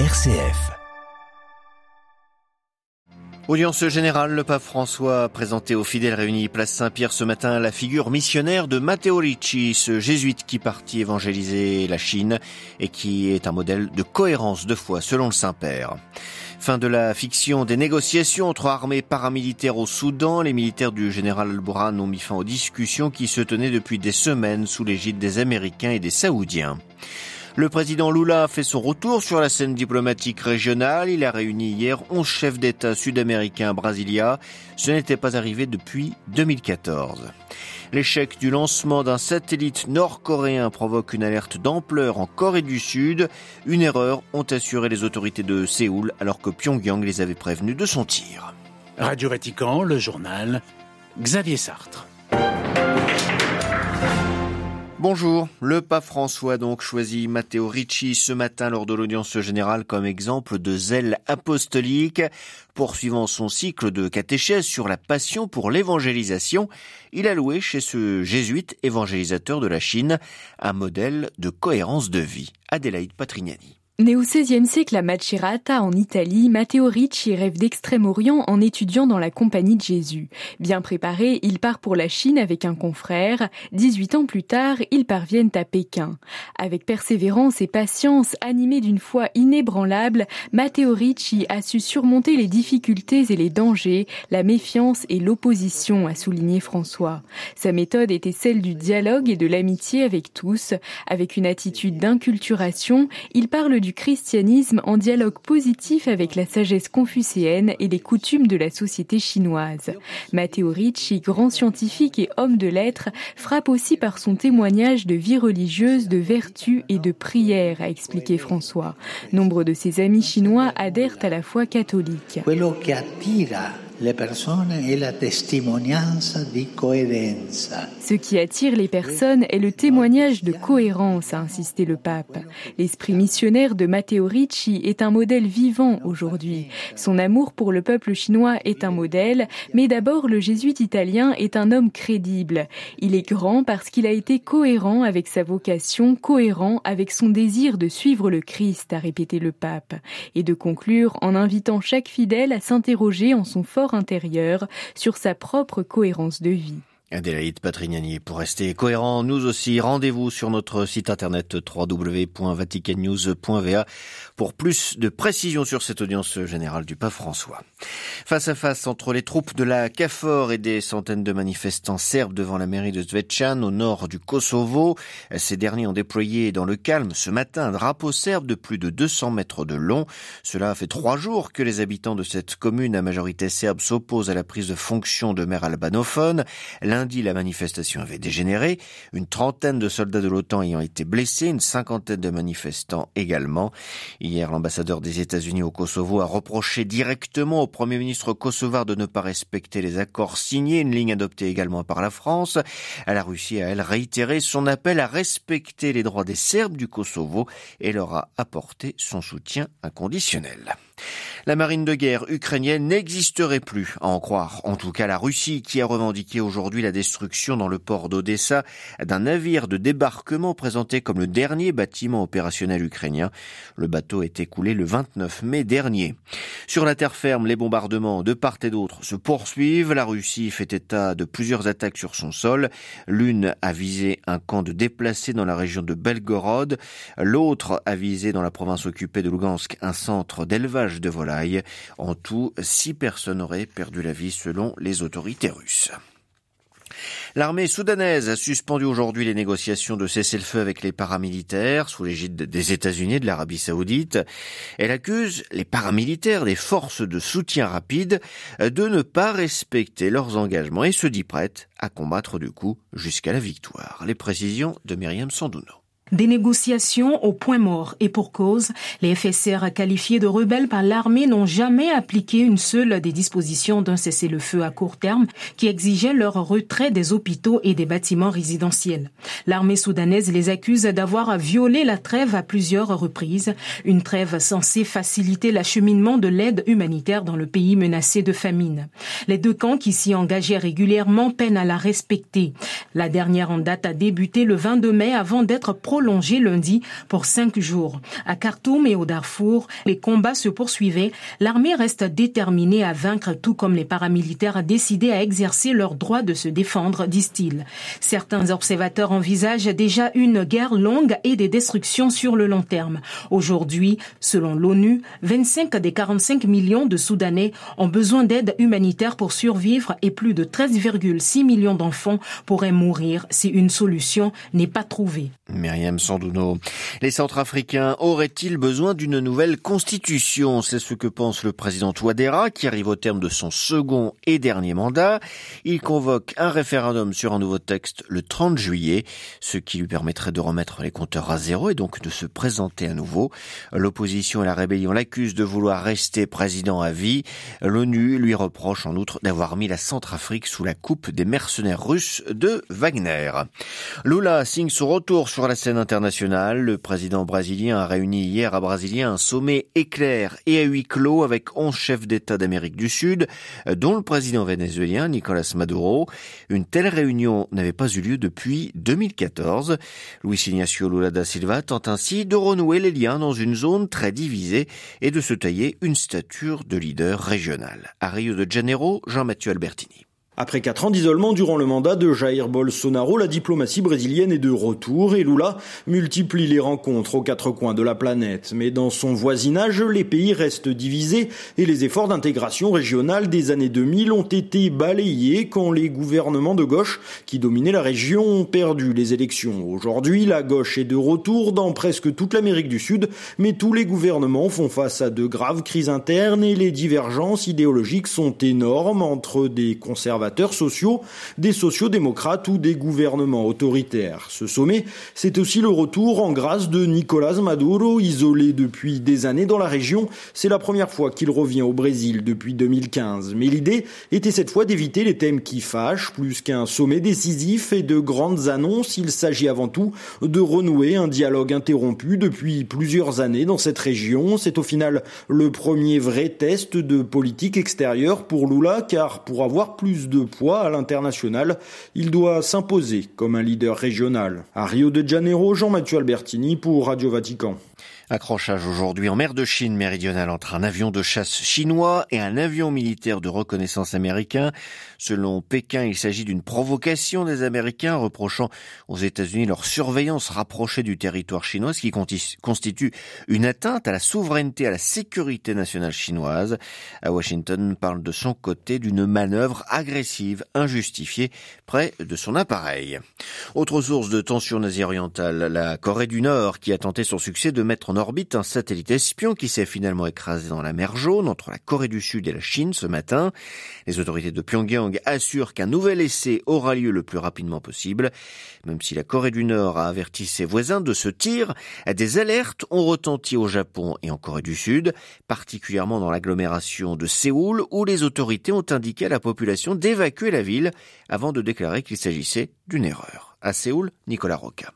RCF. Audience générale, le pape François a présenté aux fidèles réunis place Saint-Pierre ce matin la figure missionnaire de Matteo Ricci, ce jésuite qui partit évangéliser la Chine et qui est un modèle de cohérence de foi selon le Saint-Père. Fin de la fiction des négociations entre armées paramilitaires au Soudan. Les militaires du général Al-Burhan ont mis fin aux discussions qui se tenaient depuis des semaines sous l'égide des Américains et des Saoudiens. Le président Lula a fait son retour sur la scène diplomatique régionale. Il a réuni hier 11 chefs d'État sud-américains à Brasilia. Ce n'était pas arrivé depuis 2014. L'échec du lancement d'un satellite nord-coréen provoque une alerte d'ampleur en Corée du Sud. Une erreur, ont assuré les autorités de Séoul alors que Pyongyang les avait prévenus de son tir. Radio Vatican, le journal, Xavier Sartre. Bonjour, le pape François donc choisit Matteo Ricci ce matin lors de l'audience générale comme exemple de zèle apostolique. Poursuivant son cycle de catéchèse sur la passion pour l'évangélisation, il a loué chez ce jésuite évangélisateur de la Chine un modèle de cohérence de vie. Adélaïde Patrignani. Né au XVIe siècle à Macerata, en Italie, Matteo Ricci rêve d'Extrême-Orient en étudiant dans la compagnie de Jésus. Bien préparé, il part pour la Chine avec un confrère. 18 ans plus tard, ils parviennent à Pékin. Avec persévérance et patience, animé d'une foi inébranlable, Matteo Ricci a su surmonter les difficultés et les dangers, la méfiance et l'opposition, a souligné François. Sa méthode était celle du dialogue et de l'amitié avec tous. Avec une attitude d'inculturation, il parle du christianisme en dialogue positif avec la sagesse confucéenne et les coutumes de la société chinoise. Matteo Ricci, grand scientifique et homme de lettres, frappe aussi par son témoignage de vie religieuse, de vertu et de prière, a expliqué François. Nombre de ses amis chinois adhèrent à la foi catholique. Ce qui attire les personnes est le témoignage de cohérence, a insisté le pape. L'esprit missionnaire de Matteo Ricci est un modèle vivant aujourd'hui. Son amour pour le peuple chinois est un modèle, mais d'abord le jésuite italien est un homme crédible. Il est grand parce qu'il a été cohérent avec sa vocation, cohérent avec son désir de suivre le Christ, a répété le pape, et de conclure en invitant chaque fidèle à s'interroger en son fort intérieur sur sa propre cohérence de vie. Adélaïde Patrignani. Pour rester cohérent, nous aussi, rendez-vous sur notre site internet www.vaticannews.va pour plus de précisions sur cette audience générale du pape François. Face à face entre les troupes de la CAFOR et des centaines de manifestants serbes devant la mairie de Zvečan au nord du Kosovo, ces derniers ont déployé dans le calme ce matin un drapeau serbe de plus de 200 mètres de long. Cela fait trois jours que les habitants de cette commune à majorité serbe s'opposent à la prise de fonction de maire albanophone. Lundi, la manifestation avait dégénéré, une trentaine de soldats de l'OTAN ayant été blessés, une cinquantaine de manifestants également. Hier, l'ambassadeur des États-Unis au Kosovo a reproché directement au Premier ministre kosovar de ne pas respecter les accords signés, une ligne adoptée également par la France. La Russie a, elle, réitéré son appel à respecter les droits des Serbes du Kosovo et leur a apporté son soutien inconditionnel. La marine de guerre ukrainienne n'existerait plus, à en croire. En tout cas, la Russie qui a revendiqué aujourd'hui la destruction dans le port d'Odessa d'un navire de débarquement présenté comme le dernier bâtiment opérationnel ukrainien. Le bateau est écoulé le 29 mai dernier. Sur la terre ferme, les bombardements de part et d'autre se poursuivent. La Russie fait état de plusieurs attaques sur son sol. L'une a visé un camp de déplacés dans la région de Belgorod. L'autre a visé dans la province occupée de Lugansk un centre d'élevage de volailles. En tout, six personnes auraient perdu la vie selon les autorités russes. L'armée soudanaise a suspendu aujourd'hui les négociations de cessez-le-feu avec les paramilitaires sous l'égide des États-Unis et de l'Arabie saoudite. Elle accuse les paramilitaires des forces de soutien rapide de ne pas respecter leurs engagements et se dit prête à combattre du coup jusqu'à la victoire. Les précisions de Myriam Sandouno. Des négociations au point mort et pour cause, les FSR qualifiés de rebelles par l'armée n'ont jamais appliqué une seule des dispositions d'un cessez-le-feu à court terme qui exigeait leur retrait des hôpitaux et des bâtiments résidentiels. L'armée soudanaise les accuse d'avoir violé la trêve à plusieurs reprises, une trêve censée faciliter l'acheminement de l'aide humanitaire dans le pays menacé de famine. Les deux camps qui s'y engageaient régulièrement peinent à la respecter. La dernière en date a débuté le 22 mai avant d'être prolongé lundi pour cinq jours. À Khartoum et au Darfour, les combats se poursuivaient. L'armée reste déterminée à vaincre, tout comme les paramilitaires décidés à exercer leur droit de se défendre, disent-ils. Certains observateurs envisagent déjà une guerre longue et des destructions sur le long terme. Aujourd'hui, selon l'ONU, 25 des 45 millions de Soudanais ont besoin d'aide humanitaire pour survivre et plus de 13,6 millions d'enfants pourraient mourir si une solution n'est pas trouvée. Les Centrafricains auraient-ils besoin d'une nouvelle constitution? C'est ce que pense le président Touadéra qui arrive au terme de son second et dernier mandat. Il convoque un référendum sur un nouveau texte le 30 juillet, ce qui lui permettrait de remettre les compteurs à zéro et donc de se présenter à nouveau. L'opposition et la rébellion l'accusent de vouloir rester président à vie. L'ONU lui reproche en outre d'avoir mis la Centrafrique sous la coupe des mercenaires russes de Wagner. Lula signe son retour sur la scène internationale. Le président brésilien a réuni hier à Brasilia un sommet éclair et à huis clos avec 11 chefs d'État d'Amérique du Sud, dont le président vénézuélien Nicolas Maduro. Une telle réunion n'avait pas eu lieu depuis 2014. Luis Ignacio Lula da Silva tente ainsi de renouer les liens dans une zone très divisée et de se tailler une stature de leader régional. À Rio de Janeiro, Jean-Mathieu Albertini. Après quatre ans d'isolement durant le mandat de Jair Bolsonaro, la diplomatie brésilienne est de retour et Lula multiplie les rencontres aux quatre coins de la planète. Mais dans son voisinage, les pays restent divisés et les efforts d'intégration régionale des années 2000 ont été balayés quand les gouvernements de gauche qui dominaient la région ont perdu les élections. Aujourd'hui, la gauche est de retour dans presque toute l'Amérique du Sud, mais tous les gouvernements font face à de graves crises internes et les divergences idéologiques sont énormes entre des conservateurs sociaux, des sociaux-démocrates ou des gouvernements autoritaires. Ce sommet, c'est aussi le retour en grâce de Nicolas Maduro, isolé depuis des années dans la région. C'est la première fois qu'il revient au Brésil depuis 2015. Mais l'idée était cette fois d'éviter les thèmes qui fâchent, plus qu'un sommet décisif et de grandes annonces. Il s'agit avant tout de renouer un dialogue interrompu depuis plusieurs années dans cette région. C'est au final le premier vrai test de politique extérieure pour Lula, car pour avoir plus de de poids à l'international, il doit s'imposer comme un leader régional. À Rio de Janeiro, Jean-Mathieu Albertini pour Radio Vatican. Accrochage aujourd'hui en mer de Chine méridionale entre un avion de chasse chinois et un avion militaire de reconnaissance américain. Selon Pékin, il s'agit d'une provocation des Américains reprochant aux États-Unis leur surveillance rapprochée du territoire chinois, ce qui constitue une atteinte à la souveraineté, à la sécurité nationale chinoise. À Washington parle de son côté d'une manœuvre agressive, injustifiée, près de son appareil. Autre source de tension asie-orientale, la Corée du Nord, qui a tenté son succès de en orbite un satellite espion qui s'est finalement écrasé dans la mer Jaune entre la Corée du Sud et la Chine ce matin. Les autorités de Pyongyang assurent qu'un nouvel essai aura lieu le plus rapidement possible. Même si la Corée du Nord a averti ses voisins de ce tir, des alertes ont retenti au Japon et en Corée du Sud, particulièrement dans l'agglomération de Séoul où les autorités ont indiqué à la population d'évacuer la ville avant de déclarer qu'il s'agissait d'une erreur. À Séoul, Nicolas Roca.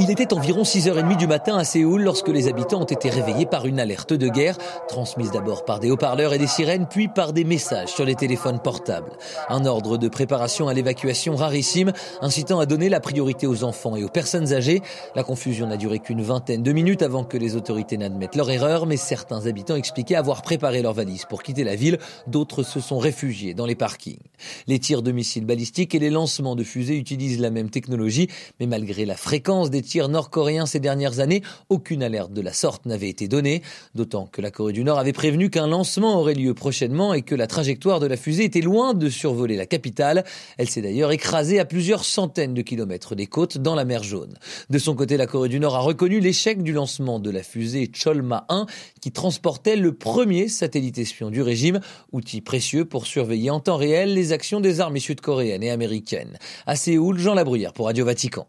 Il était environ 6h30 du matin à Séoul lorsque les habitants ont été réveillés par une alerte de guerre, transmise d'abord par des haut-parleurs et des sirènes, puis par des messages sur les téléphones portables. Un ordre de préparation à l'évacuation rarissime, incitant à donner la priorité aux enfants et aux personnes âgées. La confusion n'a duré qu'une vingtaine de minutes avant que les autorités n'admettent leur erreur, mais certains habitants expliquaient avoir préparé leurs valises pour quitter la ville, d'autres se sont réfugiés dans les parkings. Les tirs de missiles balistiques et les lancements de fusées utilisent la même technologie, mais malgré la fréquence des nord-coréens ces dernières années, aucune alerte de la sorte n'avait été donnée, d'autant que la Corée du Nord avait prévenu qu'un lancement aurait lieu prochainement et que la trajectoire de la fusée était loin de survoler la capitale. Elle s'est d'ailleurs écrasée à plusieurs centaines de kilomètres des côtes dans la mer Jaune. De son côté, la Corée du Nord a reconnu l'échec du lancement de la fusée Cholma 1 qui transportait le premier satellite espion du régime, outil précieux pour surveiller en temps réel les actions des armées sud-coréennes et américaines. À Séoul, Jean Labruyère pour Radio Vatican.